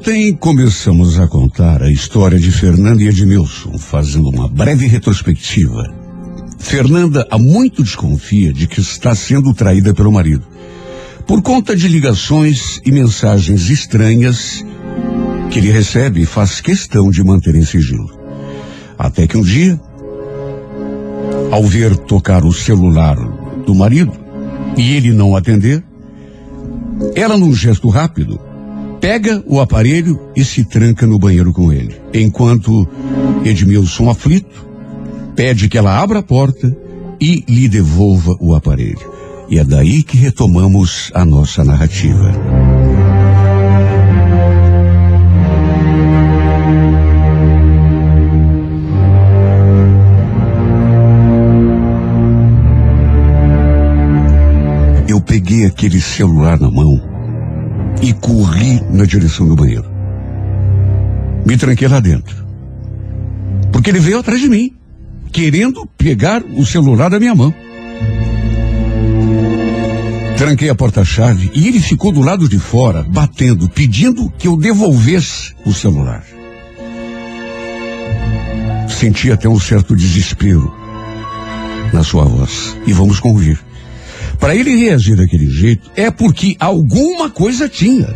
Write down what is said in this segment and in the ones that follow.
Ontem começamos a contar a história de Fernanda e Edmilson, fazendo uma breve retrospectiva. Fernanda há muito desconfia de que está sendo traída pelo marido. Por conta de ligações e mensagens estranhas que ele recebe e faz questão de manter em sigilo. Até que um dia, ao ver tocar o celular do marido e ele não atender, ela, num gesto rápido, pega o aparelho e se tranca no banheiro com ele. Enquanto Edmilson, aflito, pede que ela abra a porta e lhe devolva o aparelho. E é daí que retomamos a nossa narrativa. Eu peguei aquele celular na mão e corri na direção do banheiro. Me tranquei lá dentro. Porque ele veio atrás de mim, querendo pegar o celular da minha mão. Tranquei a porta-chave e ele ficou do lado de fora, batendo, pedindo que eu devolvesse o celular. Senti até um certo desespero na sua voz. E vamos convir. Para ele reagir daquele jeito é porque alguma coisa tinha.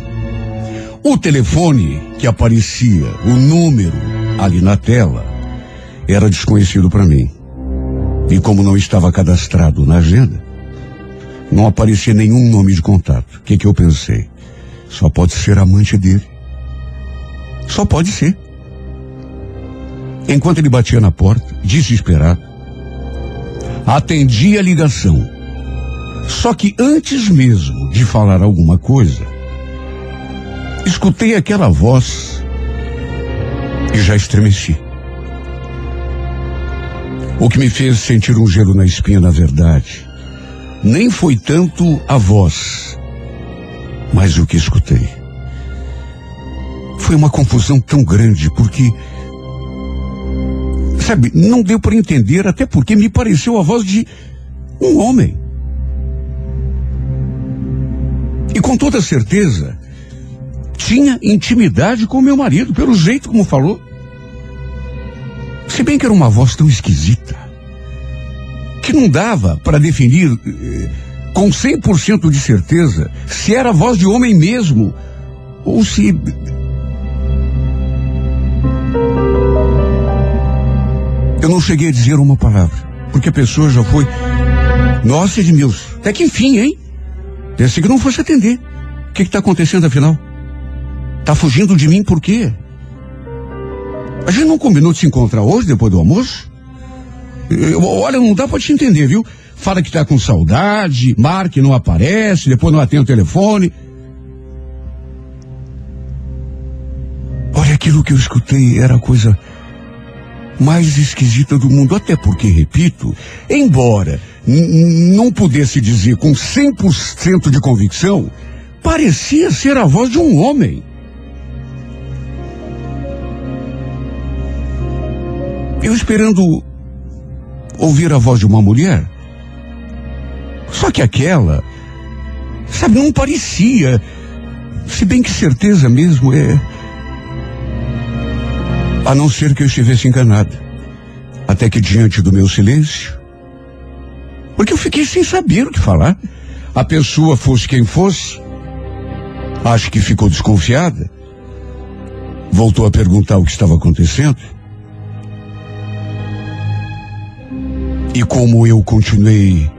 O telefone que aparecia, o número ali na tela, era desconhecido para mim. E como não estava cadastrado na agenda, não aparecia nenhum nome de contato. O que, que eu pensei? Só pode ser amante dele. Só pode ser. Enquanto ele batia na porta, desesperado, atendi a ligação só que antes mesmo de falar alguma coisa, escutei aquela voz e já estremeci. O que me fez sentir um gelo na espinha, na verdade, nem foi tanto a voz, mas o que escutei. Foi uma confusão tão grande, porque, sabe, não deu para entender, até porque me pareceu a voz de um homem. E com toda certeza, tinha intimidade com meu marido, pelo jeito como falou. Se bem que era uma voz tão esquisita, que não dava para definir eh, com 100% de certeza se era a voz de homem mesmo ou se. Eu não cheguei a dizer uma palavra, porque a pessoa já foi. Nossa, Edmilson, até que enfim, hein? Pensei que não fosse atender. O que está acontecendo afinal? Tá fugindo de mim por quê? A gente não combinou de se encontrar hoje, depois do almoço? Eu, olha, não dá para te entender, viu? Fala que tá com saudade, marque, não aparece, depois não atende o telefone. Olha, aquilo que eu escutei era coisa mais esquisita do mundo, até porque, repito, embora não pudesse dizer com 100% de convicção, parecia ser a voz de um homem. Eu esperando ouvir a voz de uma mulher. Só que aquela, sabe, não parecia. Se bem que certeza mesmo é. A não ser que eu estivesse enganado. Até que diante do meu silêncio, porque eu fiquei sem saber o que falar. A pessoa fosse quem fosse, acho que ficou desconfiada. Voltou a perguntar o que estava acontecendo. E como eu continuei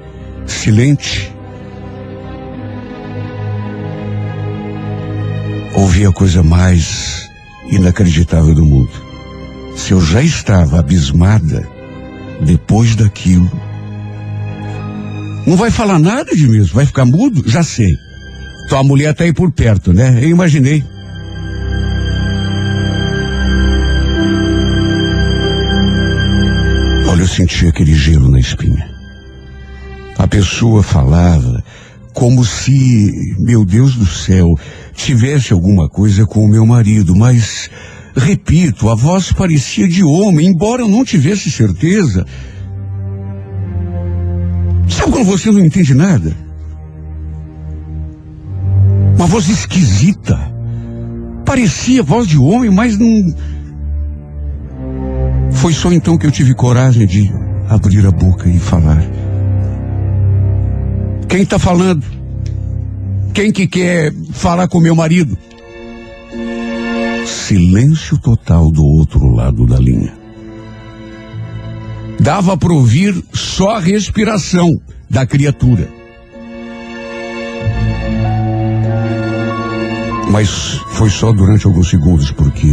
silente, ouvi a coisa mais inacreditável do mundo. Se eu já estava abismada depois daquilo, não vai falar nada de mim, vai ficar mudo? Já sei. Tua mulher tá aí por perto, né? Eu imaginei. Olha, eu senti aquele gelo na espinha. A pessoa falava como se, meu Deus do céu, tivesse alguma coisa com o meu marido, mas, repito, a voz parecia de homem, embora eu não tivesse certeza. Sabe quando você não entende nada? Uma voz esquisita. Parecia voz de homem, mas não. Foi só então que eu tive coragem de abrir a boca e falar. Quem está falando? Quem que quer falar com meu marido? Silêncio total do outro lado da linha. Dava para ouvir só a respiração da criatura. Mas foi só durante alguns segundos, porque.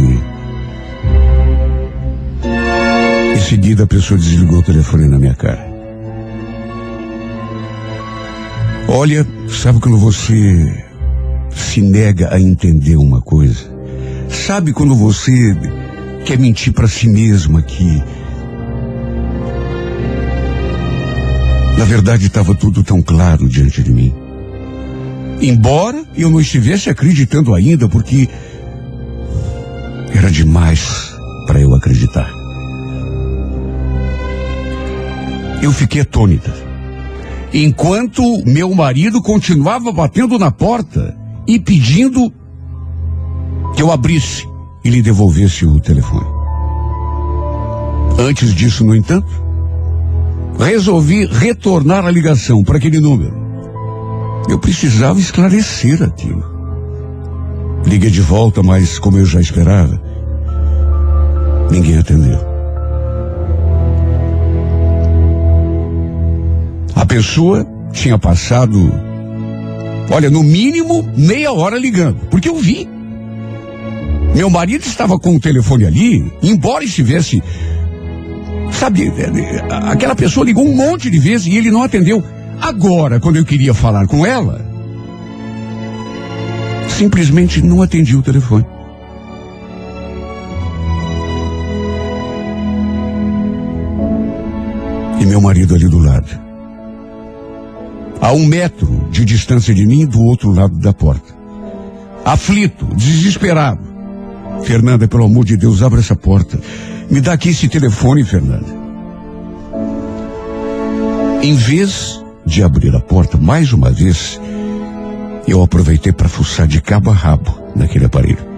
Em seguida a pessoa desligou o telefone na minha cara. Olha, sabe quando você se nega a entender uma coisa? Sabe quando você quer mentir para si mesma que. Na verdade estava tudo tão claro diante de mim. Embora eu não estivesse acreditando ainda, porque era demais para eu acreditar. Eu fiquei atônita. Enquanto meu marido continuava batendo na porta e pedindo que eu abrisse e lhe devolvesse o telefone. Antes disso, no entanto, resolvi retornar a ligação para aquele número. Eu precisava esclarecer aquilo. Liguei de volta, mas como eu já esperava, ninguém atendeu. A pessoa tinha passado, olha, no mínimo meia hora ligando, porque eu vi. Meu marido estava com o telefone ali, embora estivesse. Sabe, é, é, aquela pessoa ligou um monte de vezes e ele não atendeu. Agora, quando eu queria falar com ela, simplesmente não atendi o telefone. E meu marido ali do lado. A um metro de distância de mim, do outro lado da porta. Aflito, desesperado. Fernanda, pelo amor de Deus, abra essa porta. Me dá aqui esse telefone, Fernanda. Em vez de abrir a porta mais uma vez, eu aproveitei para fuçar de cabo a rabo naquele aparelho.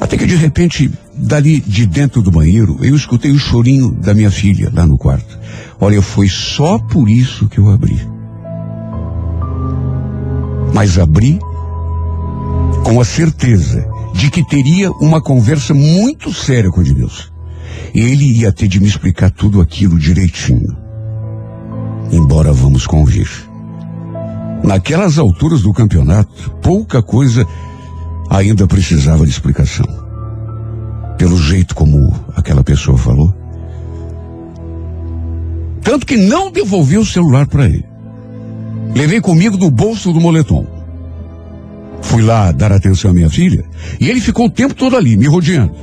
Até que de repente, dali de dentro do banheiro, eu escutei o chorinho da minha filha lá no quarto. Olha, foi só por isso que eu abri. Mas abri com a certeza de que teria uma conversa muito séria com Deus. Ele ia ter de me explicar tudo aquilo direitinho embora vamos convir. Naquelas alturas do campeonato, pouca coisa ainda precisava de explicação. Pelo jeito como aquela pessoa falou. Tanto que não devolvi o celular para ele. Levei comigo do bolso do moletom. Fui lá dar atenção à minha filha e ele ficou o tempo todo ali, me rodeando.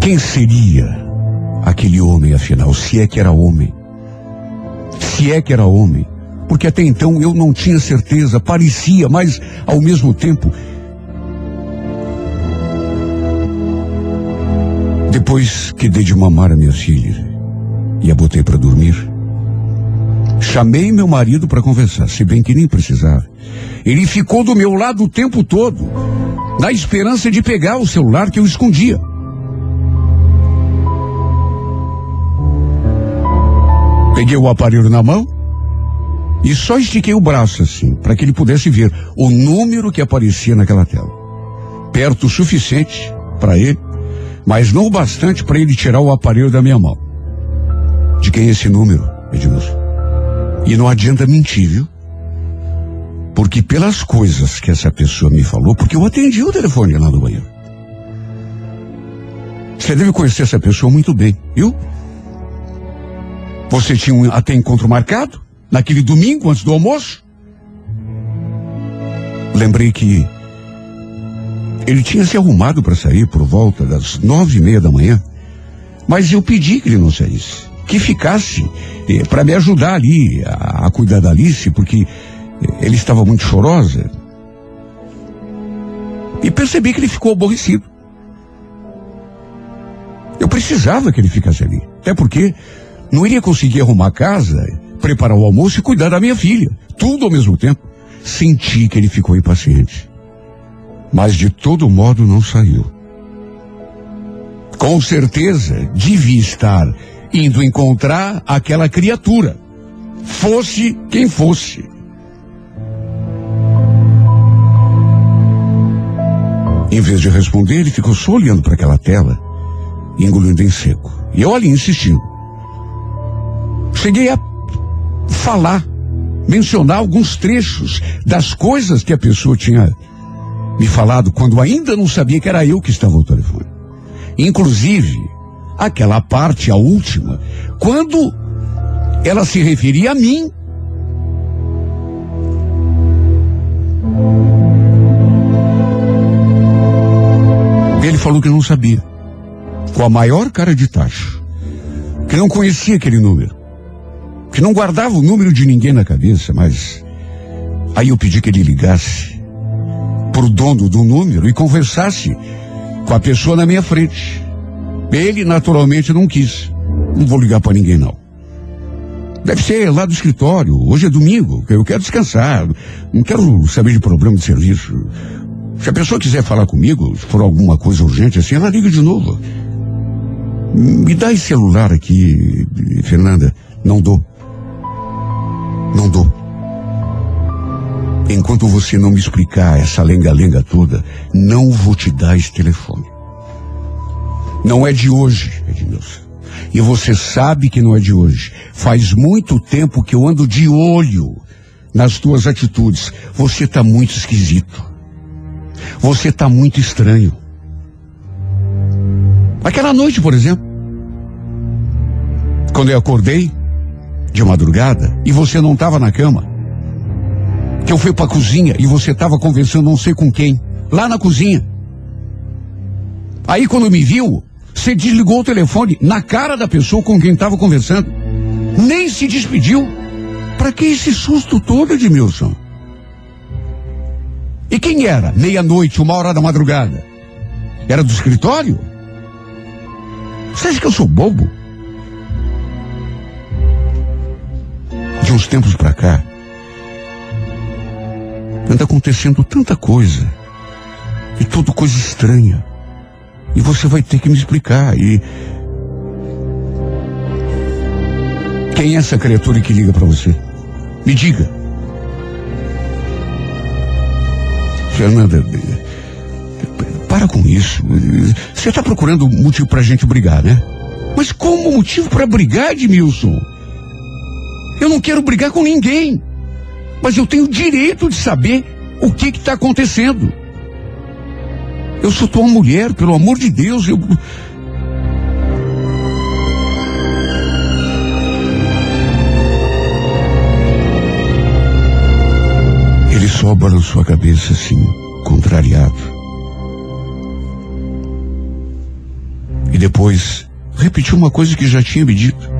Quem seria aquele homem, afinal, se é que era homem. Se é que era homem. Porque até então eu não tinha certeza, parecia, mas ao mesmo tempo. Depois que dei de mamar a minha filha e a botei para dormir, chamei meu marido para conversar, se bem que nem precisava. Ele ficou do meu lado o tempo todo, na esperança de pegar o celular que eu escondia. Peguei o aparelho na mão e só estiquei o braço assim, para que ele pudesse ver o número que aparecia naquela tela. Perto o suficiente para ele, mas não o bastante para ele tirar o aparelho da minha mão. De quem é esse número, Edmilson? E não adianta mentir, viu? Porque pelas coisas que essa pessoa me falou, porque eu atendi o telefone lá no banheiro. Você deve conhecer essa pessoa muito bem, viu? Você tinha um, até encontro marcado? Naquele domingo, antes do almoço? Lembrei que ele tinha se arrumado para sair por volta das nove e meia da manhã, mas eu pedi que ele não saísse, que ficasse eh, para me ajudar ali a, a, cuidar da Alice, porque eh, ele estava muito chorosa. E percebi que ele ficou aborrecido. Eu precisava que ele ficasse ali, até porque não iria conseguir arrumar a casa, preparar o almoço e cuidar da minha filha. tudo ao mesmo tempo, senti que ele ficou impaciente. Mas de todo modo não saiu. Com certeza devia estar indo encontrar aquela criatura, fosse quem fosse. Em vez de responder, ele ficou só olhando para aquela tela, engolindo em seco. E eu ali insistindo. Cheguei a falar, mencionar alguns trechos das coisas que a pessoa tinha me falado quando ainda não sabia que era eu que estava ao telefone. Inclusive, aquela parte, a última, quando ela se referia a mim. Ele falou que não sabia. Com a maior cara de tacho. Que não conhecia aquele número. Que não guardava o número de ninguém na cabeça, mas. Aí eu pedi que ele ligasse para o dono do número e conversasse com a pessoa na minha frente. Ele naturalmente não quis. Não vou ligar para ninguém não. Deve ser lá do escritório. Hoje é domingo. Eu quero descansar. Não quero saber de problema de serviço. Se a pessoa quiser falar comigo, se for alguma coisa urgente assim, ela liga de novo. Me dá esse celular aqui, Fernanda. Não dou. Não dou. Enquanto você não me explicar essa lenga-lenga toda, não vou te dar esse telefone. Não é de hoje, Edmilson. E você sabe que não é de hoje. Faz muito tempo que eu ando de olho nas tuas atitudes. Você está muito esquisito. Você está muito estranho. Aquela noite, por exemplo, quando eu acordei de madrugada e você não estava na cama, que eu fui para a cozinha e você estava conversando não sei com quem, lá na cozinha. Aí quando me viu, você desligou o telefone na cara da pessoa com quem estava conversando. Nem se despediu. Para que esse susto todo, Edmilson? E quem era? Meia-noite, uma hora da madrugada. Era do escritório? Você acha que eu sou bobo? De uns tempos para cá, anda acontecendo tanta coisa. E tudo coisa estranha. E você vai ter que me explicar. E. Quem é essa criatura que liga para você? Me diga. Fernanda, para com isso. Você está procurando motivo para a gente brigar, né? Mas como motivo para brigar, Edmilson? Eu não quero brigar com ninguém. Mas eu tenho direito de saber o que está acontecendo. Eu sou tua mulher, pelo amor de Deus, eu. Ele só balançou a cabeça assim, contrariado. E depois repetiu uma coisa que já tinha me dito.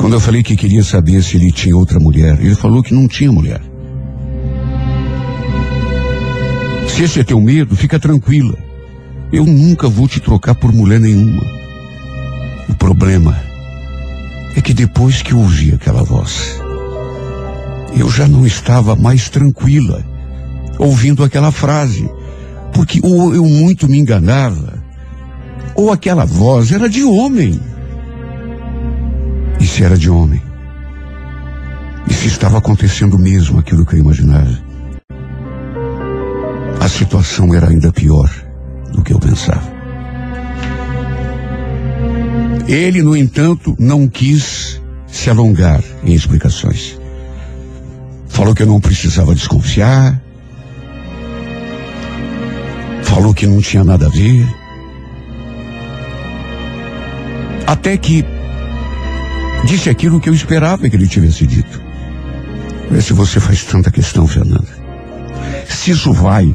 Quando eu falei que queria saber se ele tinha outra mulher, ele falou que não tinha mulher. Se esse é teu medo, fica tranquila. Eu nunca vou te trocar por mulher nenhuma. O problema é que depois que ouvi aquela voz, eu já não estava mais tranquila ouvindo aquela frase, porque ou eu muito me enganava, ou aquela voz era de homem. E se era de homem? E se estava acontecendo mesmo aquilo que eu imaginava? A situação era ainda pior do que eu pensava. Ele, no entanto, não quis se alongar em explicações. Falou que eu não precisava desconfiar. Falou que não tinha nada a ver. Até que disse aquilo que eu esperava que ele tivesse dito. Vê se você faz tanta questão, Fernanda. Se isso vai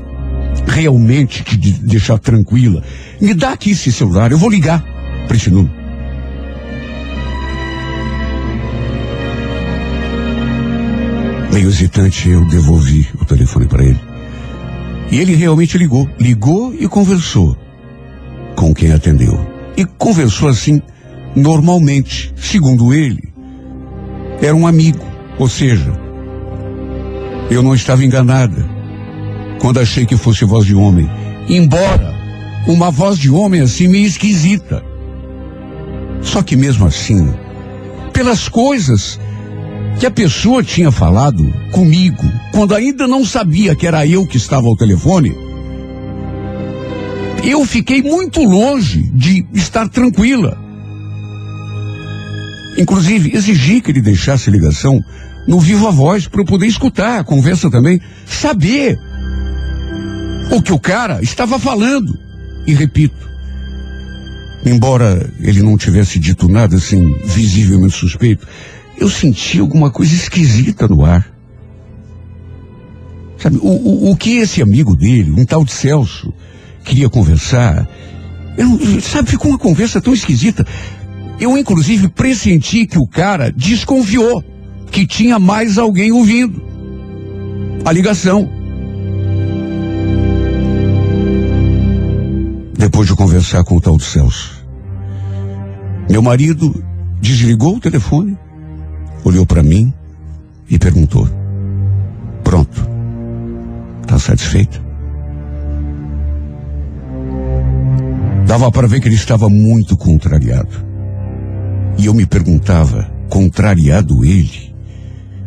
realmente te deixar tranquila, me dá aqui esse celular, eu vou ligar para esse número. Meio hesitante, eu devolvi o telefone para ele. E ele realmente ligou. Ligou e conversou com quem atendeu. E conversou assim, normalmente, segundo ele. Era um amigo, Ou seja, eu não estava enganada quando achei que fosse voz de homem. Embora uma voz de homem assim meio esquisita. Só que mesmo assim, pelas coisas que a pessoa tinha falado comigo, quando ainda não sabia que era eu que estava ao telefone, eu fiquei muito longe de estar tranquila. Inclusive, exigi que ele deixasse ligação no Viva Voz para eu poder escutar a conversa também, saber o que o cara estava falando. E repito, embora ele não tivesse dito nada assim visivelmente suspeito, eu senti alguma coisa esquisita no ar. Sabe, o, o, o que esse amigo dele, um tal de Celso, queria conversar, eu, sabe, ficou uma conversa tão esquisita. Eu, inclusive, pressenti que o cara desconfiou que tinha mais alguém ouvindo a ligação. Depois de conversar com o tal de Celso, meu marido desligou o telefone, olhou para mim e perguntou: Pronto, está satisfeito? Dava para ver que ele estava muito contrariado. E eu me perguntava, contrariado ele?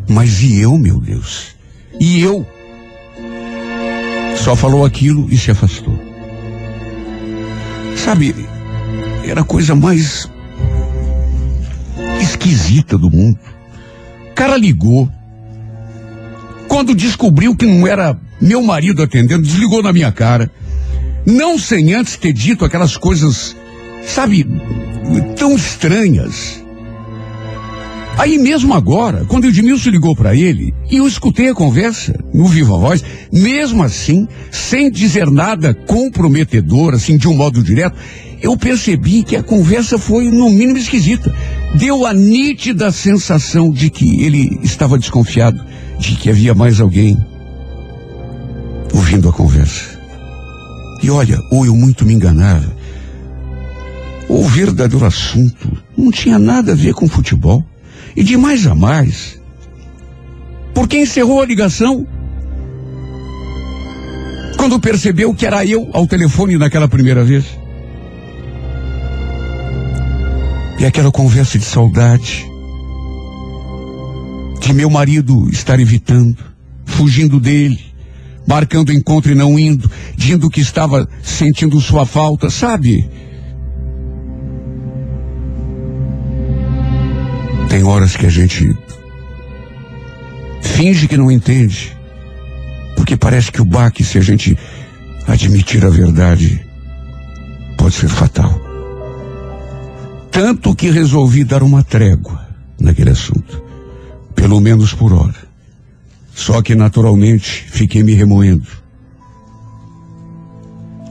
Mas e eu, meu Deus? E eu? Só falou aquilo e se afastou. Sabe, era a coisa mais esquisita do mundo. O cara ligou. Quando descobriu que não era meu marido atendendo, desligou na minha cara. Não sem antes ter dito aquelas coisas, sabe, tão estranhas. Aí mesmo agora, quando o Edmilson ligou para ele, e eu escutei a conversa no Viva Voz, mesmo assim, sem dizer nada comprometedor, assim, de um modo direto, eu percebi que a conversa foi, no mínimo, esquisita. Deu a nítida sensação de que ele estava desconfiado, de que havia mais alguém ouvindo a conversa. E olha, ou eu muito me enganava, o verdadeiro assunto não tinha nada a ver com futebol. E de mais a mais, porque encerrou a ligação quando percebeu que era eu ao telefone naquela primeira vez. E aquela conversa de saudade, de meu marido estar evitando, fugindo dele, marcando encontro e não indo, dizendo que estava sentindo sua falta, sabe? Tem horas que a gente finge que não entende, porque parece que o baque, se a gente admitir a verdade, pode ser fatal. Tanto que resolvi dar uma trégua naquele assunto, pelo menos por hora. Só que naturalmente fiquei me remoendo,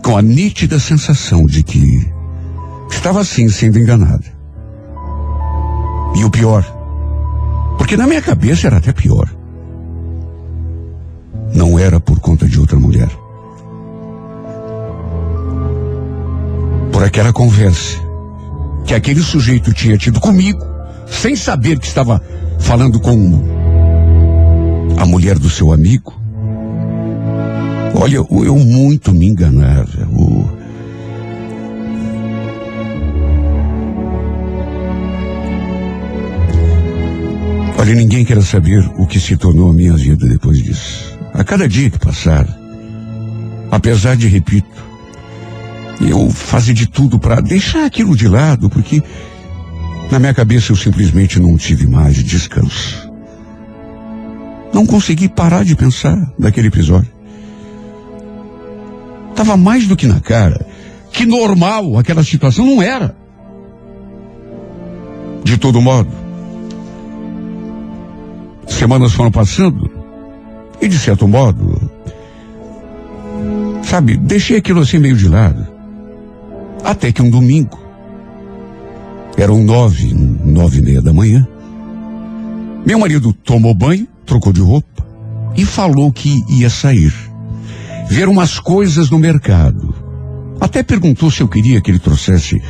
com a nítida sensação de que estava sim sendo enganada. E o pior, porque na minha cabeça era até pior. Não era por conta de outra mulher. Por aquela conversa que aquele sujeito tinha tido comigo, sem saber que estava falando com a mulher do seu amigo. Olha, eu muito me enganava. O, Olha, ninguém quer saber o que se tornou a minha vida depois disso. A cada dia que passar, apesar de, repito, eu fazer de tudo para deixar aquilo de lado, porque na minha cabeça eu simplesmente não tive mais descanso. Não consegui parar de pensar naquele episódio. Tava mais do que na cara que normal aquela situação não era. De todo modo, semanas foram passando e, de certo modo, sabe, deixei aquilo assim meio de lado. Até que um domingo, eram nove, nove e meia da manhã, meu marido tomou banho, trocou de roupa e falou que ia sair. Ver umas coisas no mercado. Até perguntou se eu queria que ele trouxesse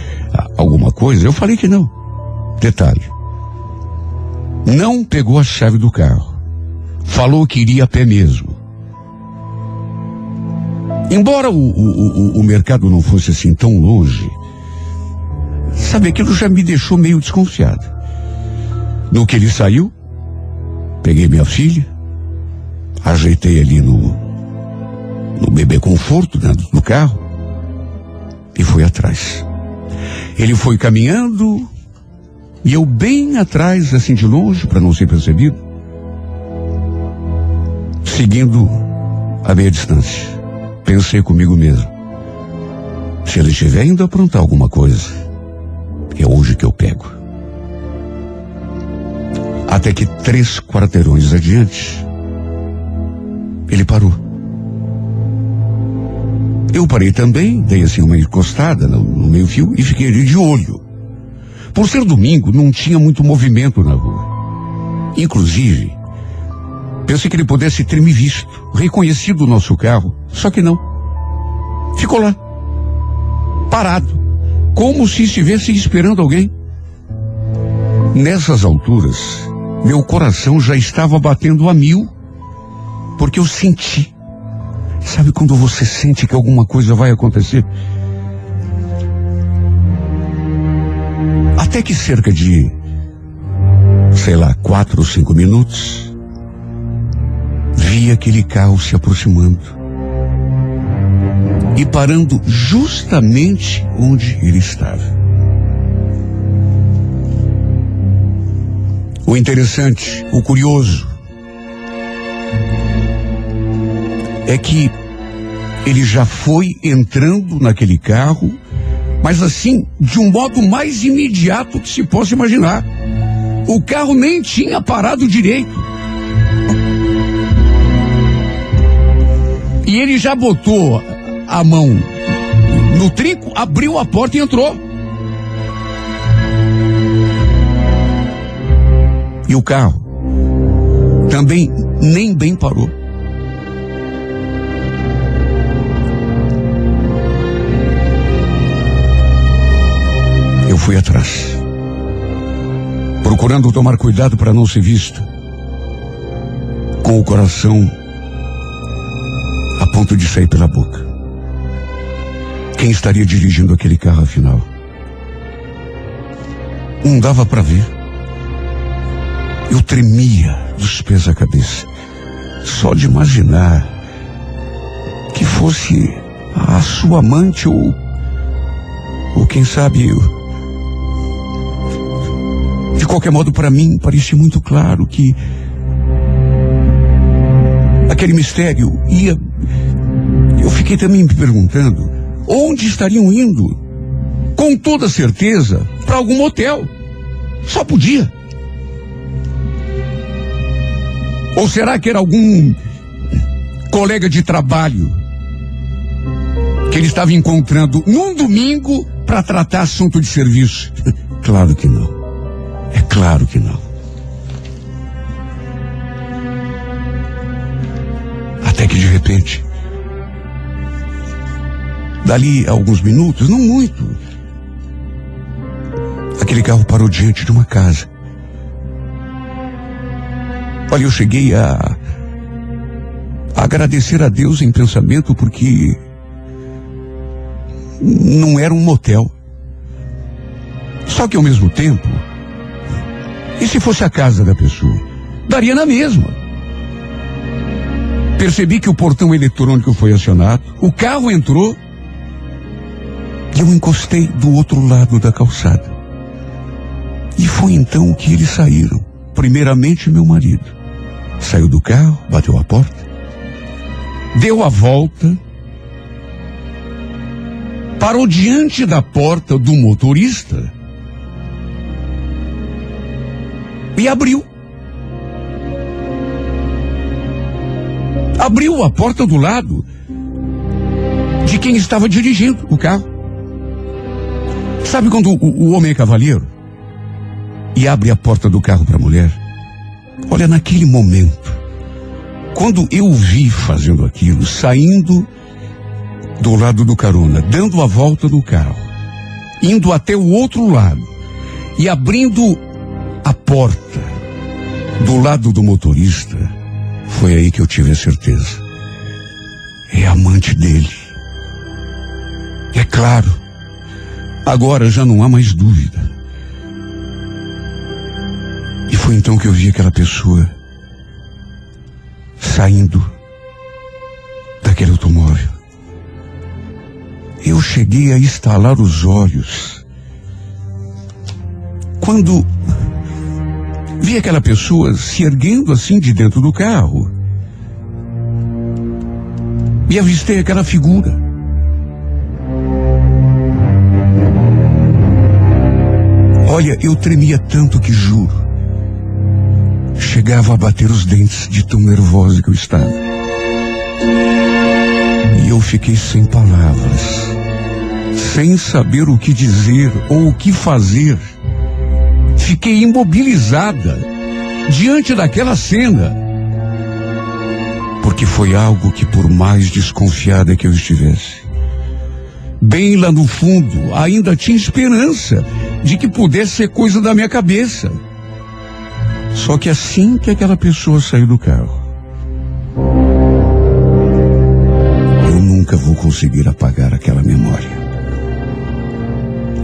alguma coisa. Eu falei que não. Detalhe. Não pegou a chave do carro. Falou que iria a pé mesmo. Embora o, o, o, o mercado não fosse assim tão longe, sabe, aquilo já me deixou meio desconfiado. No que ele saiu, peguei minha filha, ajeitei ali no, no bebê conforto dentro do carro e fui atrás. Ele foi caminhando e eu bem atrás, assim de longe, para não ser percebido, seguindo a meia distância. Pensei comigo mesmo. Se ele estiver indo aprontar alguma coisa, é hoje que eu pego. Até que três quarteirões adiante, ele parou. Eu parei também, dei assim uma encostada no, no meio fio e fiquei ali de olho. Por ser domingo, não tinha muito movimento na rua. Inclusive, pensei que ele pudesse ter me visto, reconhecido o nosso carro, só que não. Ficou lá, parado, como se estivesse esperando alguém. Nessas alturas, meu coração já estava batendo a mil, porque eu senti. Sabe quando você sente que alguma coisa vai acontecer? Até que cerca de, sei lá, quatro ou cinco minutos, vi aquele carro se aproximando e parando justamente onde ele estava. O interessante, o curioso, é que ele já foi entrando naquele carro mas assim, de um modo mais imediato que se possa imaginar. O carro nem tinha parado direito. E ele já botou a mão no trinco, abriu a porta e entrou. E o carro também nem bem parou. fui atrás, procurando tomar cuidado para não ser visto, com o coração ponto de sair pela boca. Quem estaria dirigindo aquele carro afinal? Não dava para ver. Eu tremia dos pés à cabeça, só de imaginar que fosse a sua amante ou, ou quem sabe, de qualquer modo, para mim, parecia muito claro que aquele mistério ia. Também me perguntando onde estariam indo. Com toda certeza, para algum motel. Só podia. Ou será que era algum colega de trabalho que ele estava encontrando num domingo para tratar assunto de serviço? claro que não. É claro que não. Até que de repente, dali a alguns minutos, não muito, aquele carro parou diante de uma casa. Olha, eu cheguei a, a agradecer a Deus em pensamento porque não era um motel. Só que ao mesmo tempo, e se fosse a casa da pessoa? Daria na mesma. Percebi que o portão eletrônico foi acionado, o carro entrou eu encostei do outro lado da calçada. E foi então que eles saíram. Primeiramente meu marido. Saiu do carro, bateu a porta, deu a volta, parou diante da porta do motorista e abriu. Abriu a porta do lado de quem estava dirigindo o carro. Sabe quando o, o homem é cavalheiro e abre a porta do carro para a mulher? Olha, naquele momento, quando eu vi fazendo aquilo, saindo do lado do carona, dando a volta no carro, indo até o outro lado e abrindo a porta Do lado do motorista, foi aí que eu tive a certeza. É amante dele. É claro. Agora já não há mais dúvida. E foi então que eu vi aquela pessoa saindo daquele automóvel. Eu cheguei a estalar os olhos. Quando vi aquela pessoa se erguendo assim de dentro do carro. E avistei aquela figura. Olha, eu tremia tanto que juro. Chegava a bater os dentes de tão nervosa que eu estava. E eu fiquei sem palavras, sem saber o que dizer ou o que fazer. Fiquei imobilizada diante daquela cena. Porque foi algo que, por mais desconfiada que eu estivesse, bem lá no fundo, ainda tinha esperança de que pudesse ser coisa da minha cabeça. Só que assim que aquela pessoa saiu do carro, eu nunca vou conseguir apagar aquela memória.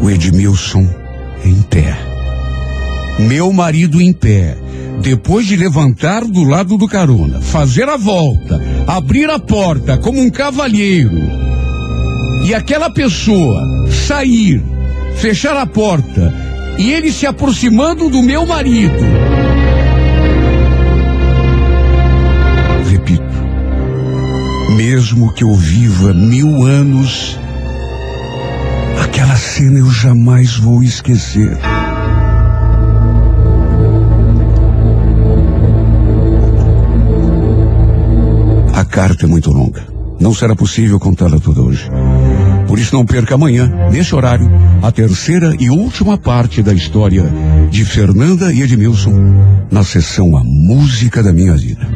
O Edmilson em pé. Meu marido em pé. Depois de levantar do lado do carona, fazer a volta, abrir a porta como um cavalheiro, e aquela pessoa sair, fechar a porta, e ele se aproximando do meu marido. Mesmo que eu viva mil anos, aquela cena eu jamais vou esquecer. A carta é muito longa. Não será possível contá-la toda hoje. Por isso não perca amanhã, nesse horário, a terceira e última parte da história de Fernanda e Edmilson na sessão A Música da Minha Vida.